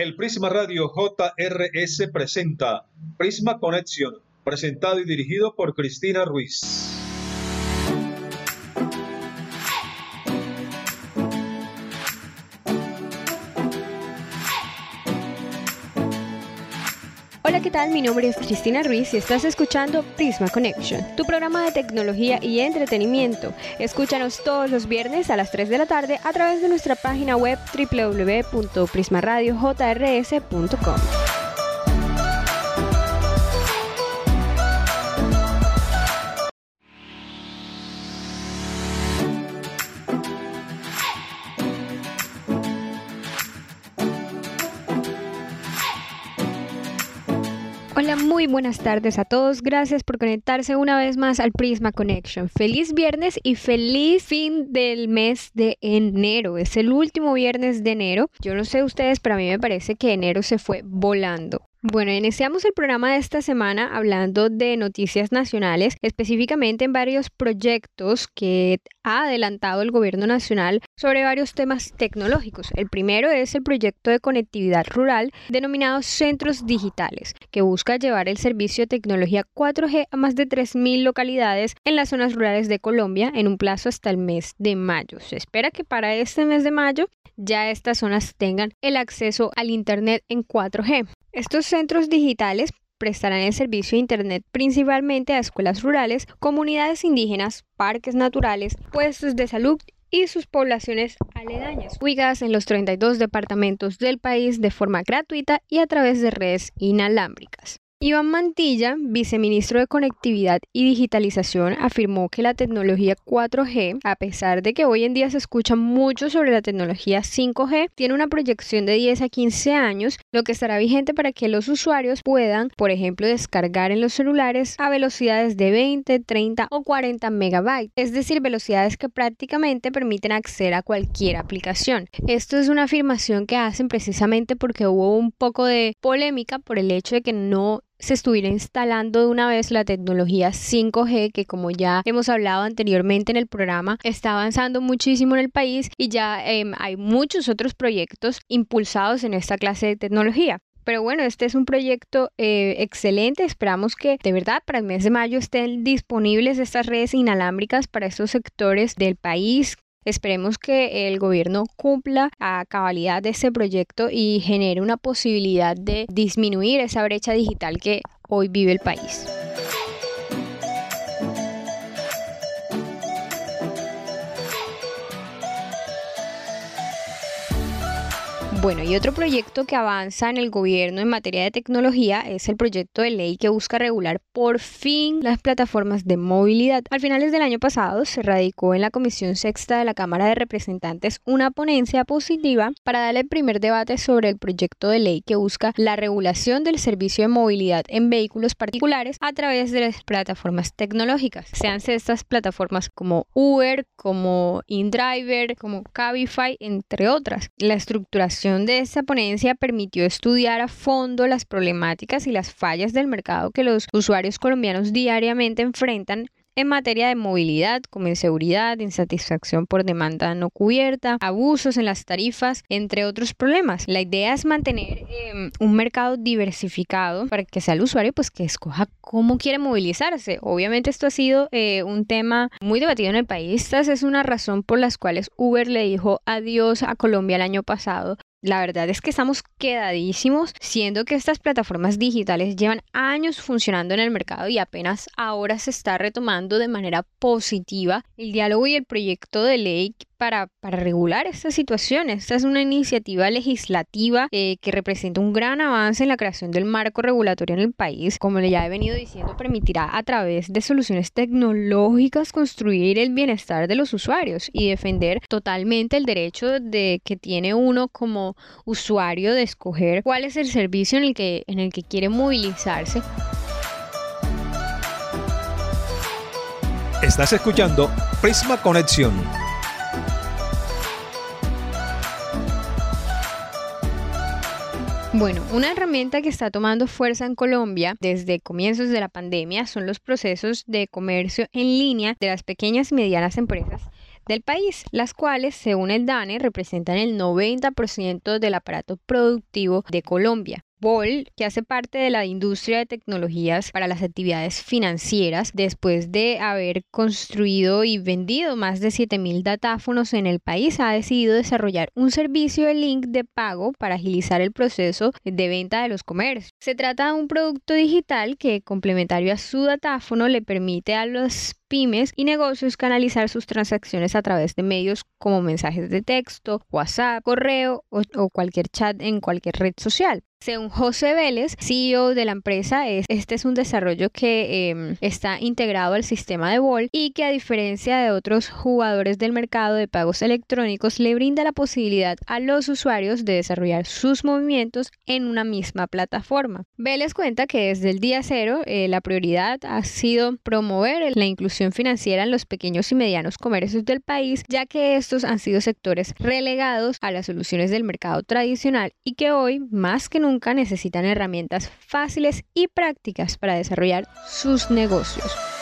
El Prisma Radio JRS presenta Prisma Connection, presentado y dirigido por Cristina Ruiz. Hola, ¿qué tal? Mi nombre es Cristina Ruiz y estás escuchando Prisma Connection, tu programa de tecnología y entretenimiento. Escúchanos todos los viernes a las 3 de la tarde a través de nuestra página web www.prismaradiojrs.com. Muy buenas tardes a todos. Gracias por conectarse una vez más al Prisma Connection. Feliz viernes y feliz fin del mes de enero. Es el último viernes de enero. Yo no sé ustedes, pero a mí me parece que enero se fue volando. Bueno, iniciamos el programa de esta semana hablando de noticias nacionales, específicamente en varios proyectos que ha adelantado el gobierno nacional sobre varios temas tecnológicos. El primero es el proyecto de conectividad rural denominado Centros Digitales, que busca llevar el servicio de tecnología 4G a más de 3.000 localidades en las zonas rurales de Colombia en un plazo hasta el mes de mayo. Se espera que para este mes de mayo ya estas zonas tengan el acceso al Internet en 4G. Estos centros digitales prestarán el servicio de Internet principalmente a escuelas rurales, comunidades indígenas, parques naturales, puestos de salud y sus poblaciones aledañas, ubicadas en los 32 departamentos del país de forma gratuita y a través de redes inalámbricas. Iván Mantilla, viceministro de Conectividad y Digitalización, afirmó que la tecnología 4G, a pesar de que hoy en día se escucha mucho sobre la tecnología 5G, tiene una proyección de 10 a 15 años, lo que estará vigente para que los usuarios puedan, por ejemplo, descargar en los celulares a velocidades de 20, 30 o 40 megabytes, es decir, velocidades que prácticamente permiten acceder a cualquier aplicación. Esto es una afirmación que hacen precisamente porque hubo un poco de polémica por el hecho de que no se estuviera instalando de una vez la tecnología 5G que como ya hemos hablado anteriormente en el programa está avanzando muchísimo en el país y ya em, hay muchos otros proyectos impulsados en esta clase de tecnología. Pero bueno, este es un proyecto eh, excelente. Esperamos que de verdad para el mes de mayo estén disponibles estas redes inalámbricas para estos sectores del país Esperemos que el gobierno cumpla a cabalidad de este proyecto y genere una posibilidad de disminuir esa brecha digital que hoy vive el país. Bueno, y otro proyecto que avanza en el gobierno en materia de tecnología es el proyecto de ley que busca regular por fin las plataformas de movilidad. Al finales del año pasado se radicó en la Comisión Sexta de la Cámara de Representantes una ponencia positiva para dar el primer debate sobre el proyecto de ley que busca la regulación del servicio de movilidad en vehículos particulares a través de las plataformas tecnológicas. Sean estas plataformas como Uber, como InDriver, como Cabify, entre otras. La estructuración de esta ponencia permitió estudiar a fondo las problemáticas y las fallas del mercado que los usuarios colombianos diariamente enfrentan en materia de movilidad, como inseguridad, insatisfacción por demanda no cubierta, abusos en las tarifas, entre otros problemas. La idea es mantener em, un mercado diversificado para que sea el usuario pues que escoja cómo quiere movilizarse. Obviamente esto ha sido eh, un tema muy debatido en el país. Esta es una razón por las cuales Uber le dijo adiós a Colombia el año pasado la verdad es que estamos quedadísimos, siendo que estas plataformas digitales llevan años funcionando en el mercado y apenas ahora se está retomando de manera positiva el diálogo y el proyecto de ley para, para regular esta situación. Esta es una iniciativa legislativa eh, que representa un gran avance en la creación del marco regulatorio en el país. Como ya he venido diciendo, permitirá a través de soluciones tecnológicas construir el bienestar de los usuarios y defender totalmente el derecho de que tiene uno como usuario de escoger cuál es el servicio en el que, en el que quiere movilizarse. Estás escuchando Prisma Conexión Bueno, una herramienta que está tomando fuerza en Colombia desde comienzos de la pandemia son los procesos de comercio en línea de las pequeñas y medianas empresas del país, las cuales, según el DANE, representan el 90% del aparato productivo de Colombia. Bol, que hace parte de la industria de tecnologías para las actividades financieras, después de haber construido y vendido más de 7.000 datáfonos en el país, ha decidido desarrollar un servicio de link de pago para agilizar el proceso de venta de los comercios. Se trata de un producto digital que, complementario a su datáfono, le permite a los pymes y negocios canalizar sus transacciones a través de medios como mensajes de texto, WhatsApp, correo o, o cualquier chat en cualquier red social. Según José Vélez, CEO de la empresa, este es un desarrollo que em, está integrado al sistema de Vol y que a diferencia de otros jugadores del mercado de pagos electrónicos le brinda la posibilidad a los usuarios de desarrollar sus movimientos en una misma plataforma. Vélez cuenta que desde el día cero eh, la prioridad ha sido promover la inclusión financiera en los pequeños y medianos comercios del país, ya que estos han sido sectores relegados a las soluciones del mercado tradicional y que hoy, más que nunca, necesitan herramientas fáciles y prácticas para desarrollar sus negocios.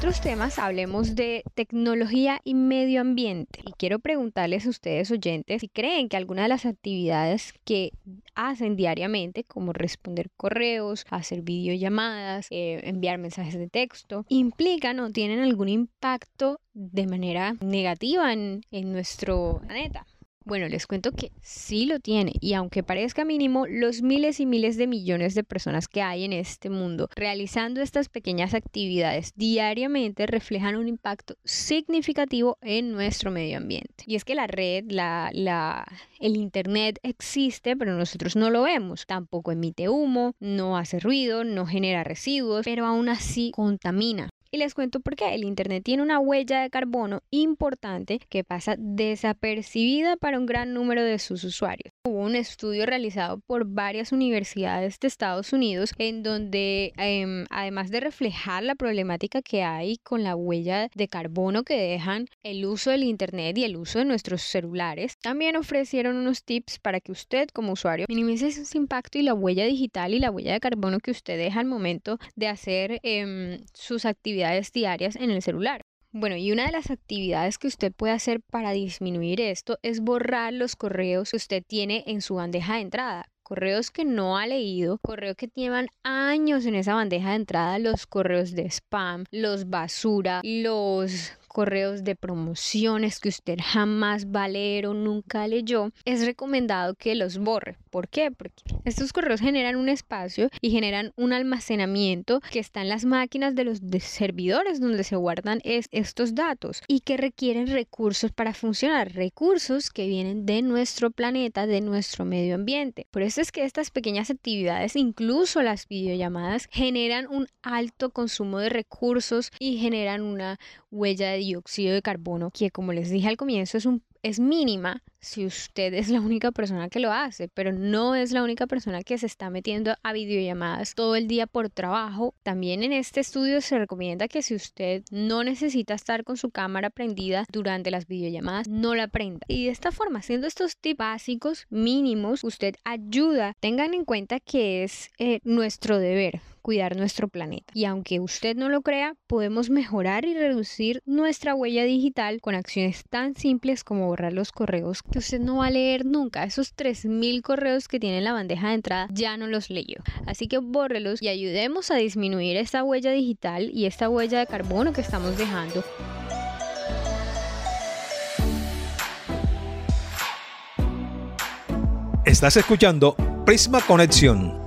Otros temas hablemos de tecnología y medio ambiente. Y quiero preguntarles a ustedes oyentes si creen que alguna de las actividades que hacen diariamente, como responder correos, hacer videollamadas, eh, enviar mensajes de texto, implican o tienen algún impacto de manera negativa en, en nuestro planeta. Bueno, les cuento que sí lo tiene y aunque parezca mínimo, los miles y miles de millones de personas que hay en este mundo realizando estas pequeñas actividades diariamente reflejan un impacto significativo en nuestro medio ambiente. Y es que la red, la, la, el Internet existe, pero nosotros no lo vemos. Tampoco emite humo, no hace ruido, no genera residuos, pero aún así contamina. Y les cuento por qué. El Internet tiene una huella de carbono importante que pasa desapercibida para un gran número de sus usuarios. Hubo un estudio realizado por varias universidades de Estados Unidos en donde, em, además de reflejar la problemática que hay con la huella de carbono que dejan el uso del Internet y el uso de nuestros celulares, también ofrecieron unos tips para que usted como usuario minimice ese impacto y la huella digital y la huella de carbono que usted deja al momento de hacer em, sus actividades diarias en el celular. Bueno, y una de las actividades que usted puede hacer para disminuir esto es borrar los correos que usted tiene en su bandeja de entrada correos que no ha leído, correos que llevan años en esa bandeja de entrada, los correos de spam, los basura, los correos de promociones que usted jamás va a leer o nunca leyó, es recomendado que los borre. ¿Por qué? Porque estos correos generan un espacio y generan un almacenamiento que está en las máquinas de los servidores donde se guardan estos datos y que requieren recursos para funcionar, recursos que vienen de nuestro planeta, de nuestro medio ambiente. Por eso es que estas pequeñas actividades, incluso las videollamadas, generan un alto consumo de recursos y generan una huella de dióxido de carbono que como les dije al comienzo es un es mínima si usted es la única persona que lo hace, pero no es la única persona que se está metiendo a videollamadas todo el día por trabajo. También en este estudio se recomienda que si usted no necesita estar con su cámara prendida durante las videollamadas, no la prenda. Y de esta forma, haciendo estos tips básicos mínimos, usted ayuda. Tengan en cuenta que es eh, nuestro deber cuidar nuestro planeta. Y aunque usted no lo crea, podemos mejorar y reducir nuestra huella digital con acciones tan simples como borrar los correos que usted no va a leer nunca. Esos 3.000 correos que tiene en la bandeja de entrada ya no los leyó. Así que bórrelos y ayudemos a disminuir esta huella digital y esta huella de carbono que estamos dejando. Estás escuchando Prisma Conexión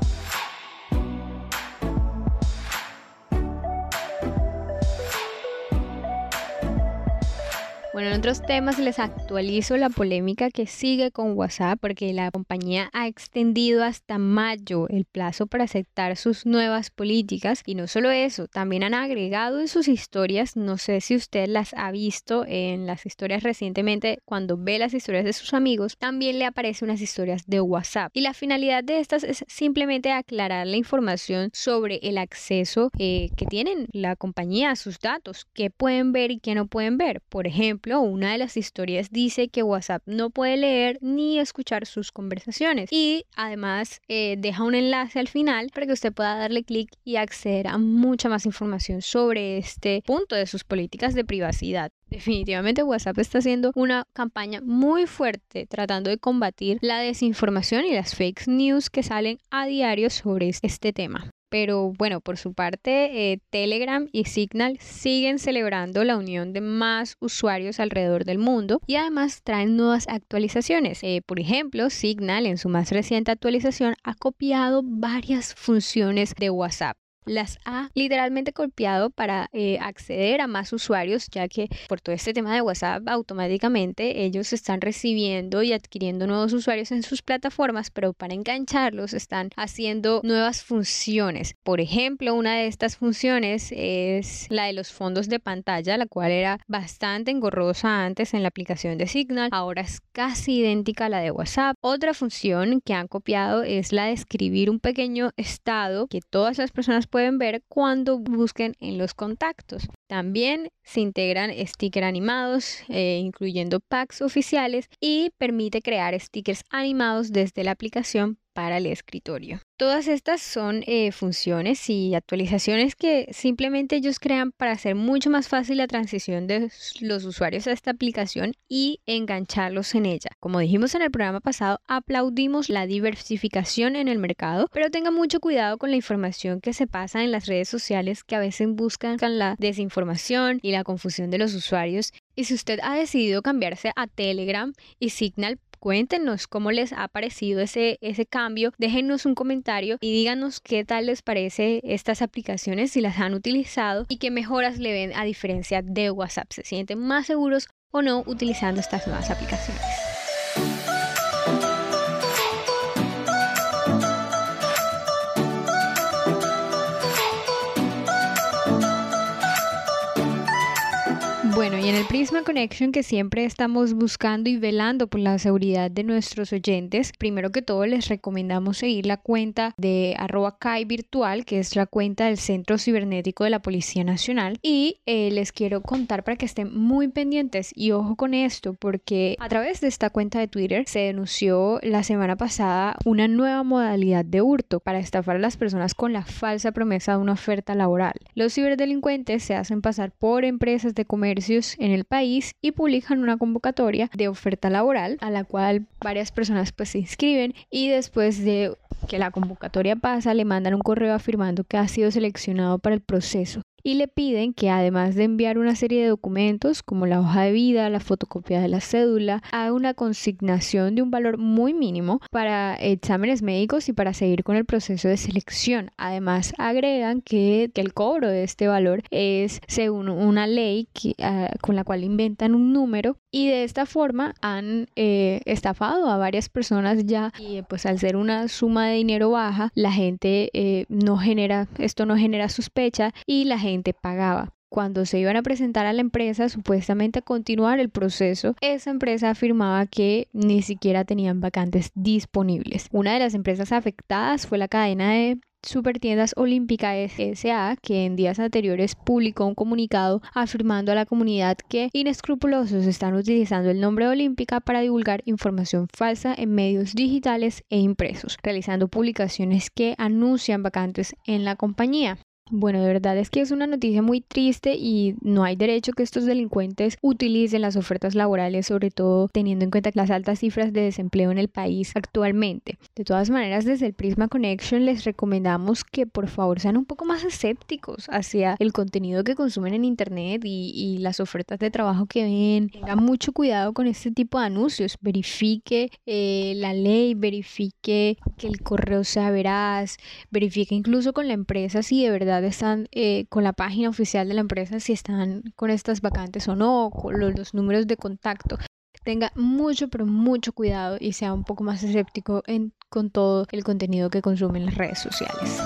otros temas les actualizo la polémica que sigue con WhatsApp porque la compañía ha extendido hasta mayo el plazo para aceptar sus nuevas políticas y no solo eso, también han agregado en sus historias, no sé si usted las ha visto en las historias recientemente, cuando ve las historias de sus amigos, también le aparecen unas historias de WhatsApp y la finalidad de estas es simplemente aclarar la información sobre el acceso eh, que tienen la compañía a sus datos, qué pueden ver y qué no pueden ver. Por ejemplo, una de las historias dice que WhatsApp no puede leer ni escuchar sus conversaciones y además eh, deja un enlace al final para que usted pueda darle clic y acceder a mucha más información sobre este punto de sus políticas de privacidad. Definitivamente WhatsApp está haciendo una campaña muy fuerte tratando de combatir la desinformación y las fake news que salen a diario sobre este tema. Pero bueno, por su parte, eh, Telegram y Signal siguen celebrando la unión de más usuarios alrededor del mundo y además traen nuevas actualizaciones. Eh, por ejemplo, Signal en su más reciente actualización ha copiado varias funciones de WhatsApp las ha literalmente copiado para eh, acceder a más usuarios, ya que por todo este tema de WhatsApp automáticamente ellos están recibiendo y adquiriendo nuevos usuarios en sus plataformas, pero para engancharlos están haciendo nuevas funciones. Por ejemplo, una de estas funciones es la de los fondos de pantalla, la cual era bastante engorrosa antes en la aplicación de Signal, ahora es casi idéntica a la de WhatsApp. Otra función que han copiado es la de escribir un pequeño estado que todas las personas pueden ver cuando busquen en los contactos. También se integran stickers animados, eh, incluyendo packs oficiales, y permite crear stickers animados desde la aplicación para el escritorio. Todas estas son eh, funciones y actualizaciones que simplemente ellos crean para hacer mucho más fácil la transición de los usuarios a esta aplicación y engancharlos en ella. Como dijimos en el programa pasado, aplaudimos la diversificación en el mercado, pero tenga mucho cuidado con la información que se pasa en las redes sociales que a veces buscan la desinformación y la confusión de los usuarios. Y si usted ha decidido cambiarse a Telegram y Signal, Cuéntenos cómo les ha parecido ese, ese cambio. Déjenos un comentario y díganos qué tal les parece estas aplicaciones, si las han utilizado y qué mejoras le ven a diferencia de WhatsApp. ¿Se sienten más seguros o no utilizando estas nuevas aplicaciones? Y en el Prisma Connection que siempre estamos buscando y velando por la seguridad de nuestros oyentes, primero que todo les recomendamos seguir la cuenta de arroba CAI virtual, que es la cuenta del Centro Cibernético de la Policía Nacional. Y eh, les quiero contar para que estén muy pendientes y ojo con esto, porque a través de esta cuenta de Twitter se denunció la semana pasada una nueva modalidad de hurto para estafar a las personas con la falsa promesa de una oferta laboral. Los ciberdelincuentes se hacen pasar por empresas de en el país y publican una convocatoria de oferta laboral a la cual varias personas pues se inscriben y después de que la convocatoria pasa le mandan un correo afirmando que ha sido seleccionado para el proceso y le piden que además de enviar una serie de documentos como la hoja de vida, la fotocopia de la cédula, haga una consignación de un valor muy mínimo para exámenes médicos y para seguir con el proceso de selección. Además agregan que, el cobro de este valor es según una ley ah, con la cual inventan un número y de esta forma han eh, estafado a varias personas ya y pues al ser una suma de dinero baja la gente eh, no genera esto no genera sospecha y la gente pagaba. Cuando se iban a presentar a la empresa, supuestamente a continuar el proceso, esa empresa afirmaba que ni siquiera tenían vacantes disponibles. Una de las empresas afectadas fue la cadena de Supertiendas Olímpica S.A., que en días anteriores publicó un comunicado afirmando a la comunidad que inescrupulosos están utilizando el nombre Olímpica para divulgar información falsa en medios digitales e impresos, realizando publicaciones que anuncian vacantes en la compañía. Bueno, de verdad es que es una noticia muy triste y no hay derecho que estos delincuentes utilicen las ofertas laborales, sobre todo teniendo en cuenta las altas cifras de desempleo en el país actualmente. De todas maneras, desde el Prisma Connection les recomendamos que por favor sean un poco más escépticos hacia el contenido que consumen en Internet y, las ofertas de trabajo que ven. Tengan mucho cuidado con este tipo de anuncios. Verifique eh, la ley, verifique que el correo sea veraz, verifique incluso con la empresa si de verdad están eh, con la página oficial de la empresa, si están con estas vacantes o no, con los, números de contacto. Tenga mucho, pero mucho cuidado y sea un poco más escéptico en, con todo el contenido que consume en las redes sociales.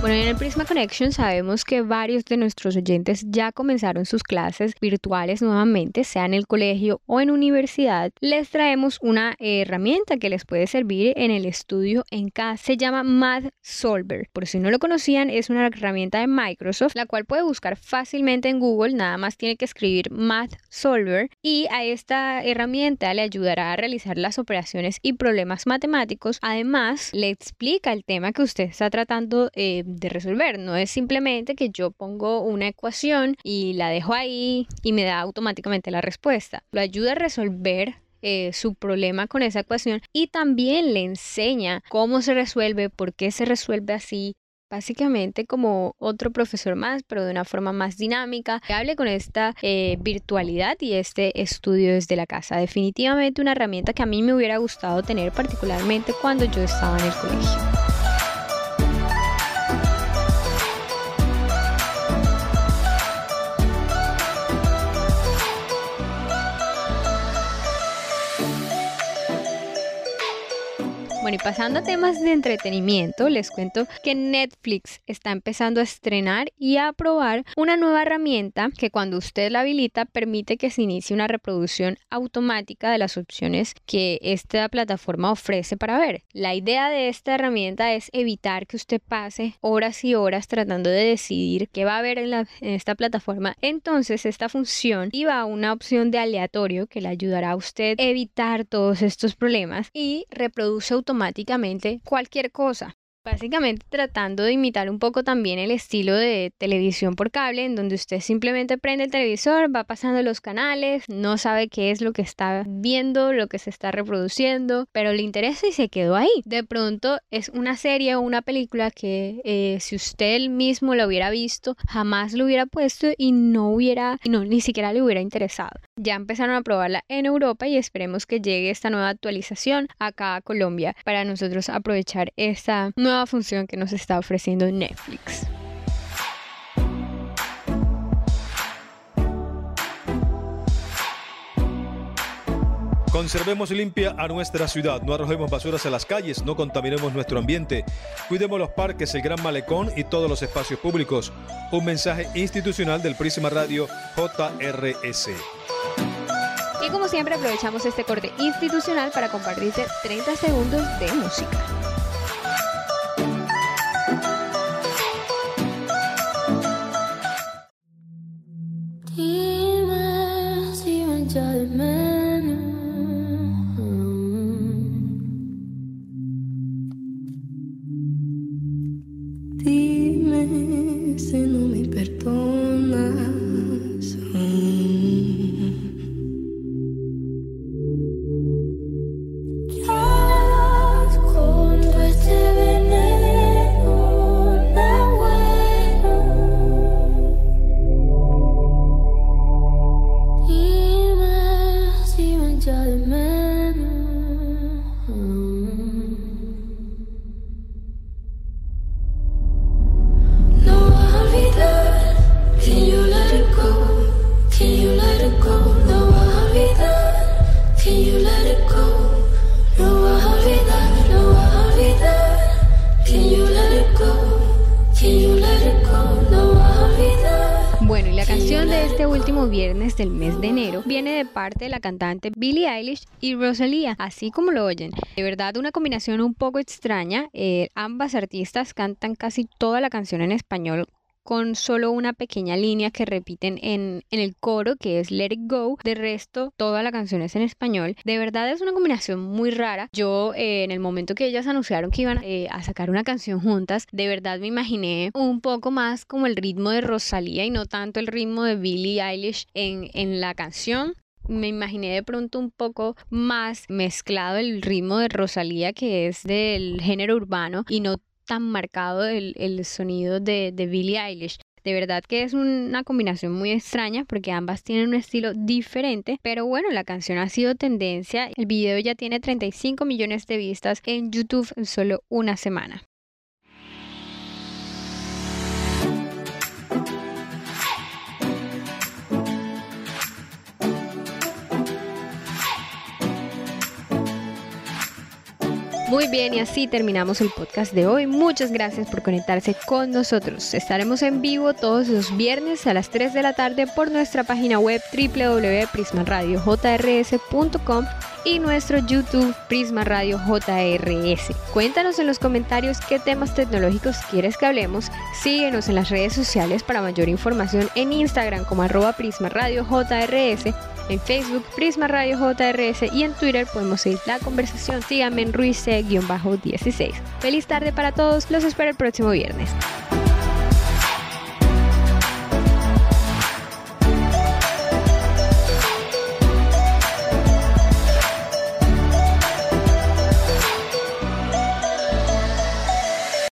Bueno, en el Prisma Connection sabemos que varios de nuestros oyentes ya comenzaron sus clases virtuales nuevamente, sea en el colegio o en universidad. Les traemos una herramienta que les puede servir en el estudio en casa. Se llama Math Solver. Por si no lo conocían, es una herramienta de Microsoft, la cual puede buscar fácilmente en Google. Nada más tiene que escribir Math Solver y a esta herramienta le ayudará a realizar las operaciones y problemas matemáticos. Además, le explica el tema que usted está tratando eh, de resolver. No es simplemente que yo pongo una ecuación y la dejo ahí y me da automáticamente la respuesta. Lo ayuda a resolver eh, su problema con esa ecuación y también le enseña cómo se resuelve, por qué se resuelve así. Básicamente como otro profesor más, pero de una forma más dinámica, que hable con esta eh, virtualidad y este estudio desde la casa. Definitivamente una herramienta que a mí me hubiera gustado tener particularmente cuando yo estaba en el colegio. Pasando a temas de entretenimiento, les cuento que Netflix está empezando a estrenar y a probar una nueva herramienta que cuando usted la habilita permite que se inicie una reproducción automática de las opciones que esta plataforma ofrece para ver. La idea de esta herramienta es evitar que usted pase horas y horas tratando de decidir qué va a ver en, esta plataforma. Entonces, esta función iba a una opción de aleatorio que le ayudará a usted a evitar todos estos problemas y reproduce automáticamente automáticamente cualquier cosa básicamente tratando de imitar un poco también el estilo de televisión por cable, en donde usted simplemente prende el televisor, va pasando los canales, no sabe qué es lo que está viendo, lo que se está reproduciendo, pero le interesa y se quedó ahí. De pronto es una serie o una película que eh, si usted mismo lo hubiera visto, jamás lo hubiera puesto y no hubiera, no, ni siquiera le hubiera interesado. Ya empezaron a probarla en Europa y esperemos que llegue esta nueva actualización acá a Colombia para nosotros aprovechar esta nueva función que nos está ofreciendo Netflix. Conservemos limpia a nuestra ciudad, no arrojemos basuras a las calles, no contaminemos nuestro ambiente, cuidemos los parques, el Gran Malecón y todos los espacios públicos. Un mensaje institucional del Prisma Radio JRS. Y como siempre aprovechamos este corte institucional para compartirte 30 segundos de música. Viernes del mes de enero viene de parte de la cantante Billie Eilish y Rosalía, así como lo oyen. De verdad, una combinación un poco extraña. Eh, ambas artistas cantan casi toda la canción en español con solo una pequeña línea que repiten en, el coro, que es Let It Go. De resto, toda la canción es en español. De verdad es una combinación muy rara. Yo, eh, en el momento que ellas anunciaron que iban eh, a sacar una canción juntas, de verdad me imaginé un poco más como el ritmo de Rosalía y no tanto el ritmo de Billie Eilish en, en la canción me imaginé de pronto un poco más mezclado el ritmo de Rosalía que es del género urbano y no tan marcado el, el sonido de, de Billie Eilish. De verdad que es una combinación muy extraña porque ambas tienen un estilo diferente, pero bueno, la canción ha sido tendencia. El video ya tiene 35 millones de vistas en YouTube en solo una semana. Muy bien, y así terminamos el podcast de hoy. Muchas gracias por conectarse con nosotros. Estaremos en vivo todos los viernes a las 3 de la tarde por nuestra página web www.prismaradiojrs.com y nuestro YouTube Prisma Radio JRS. Cuéntanos en los comentarios qué temas tecnológicos quieres que hablemos. Síguenos en las redes sociales para mayor información en Instagram como arroba Prisma Radio JRS en Facebook Prisma Radio JRS y en Twitter podemos seguir la conversación. Síganme en Ruiz 16 Feliz tarde para todos, los espero el próximo viernes.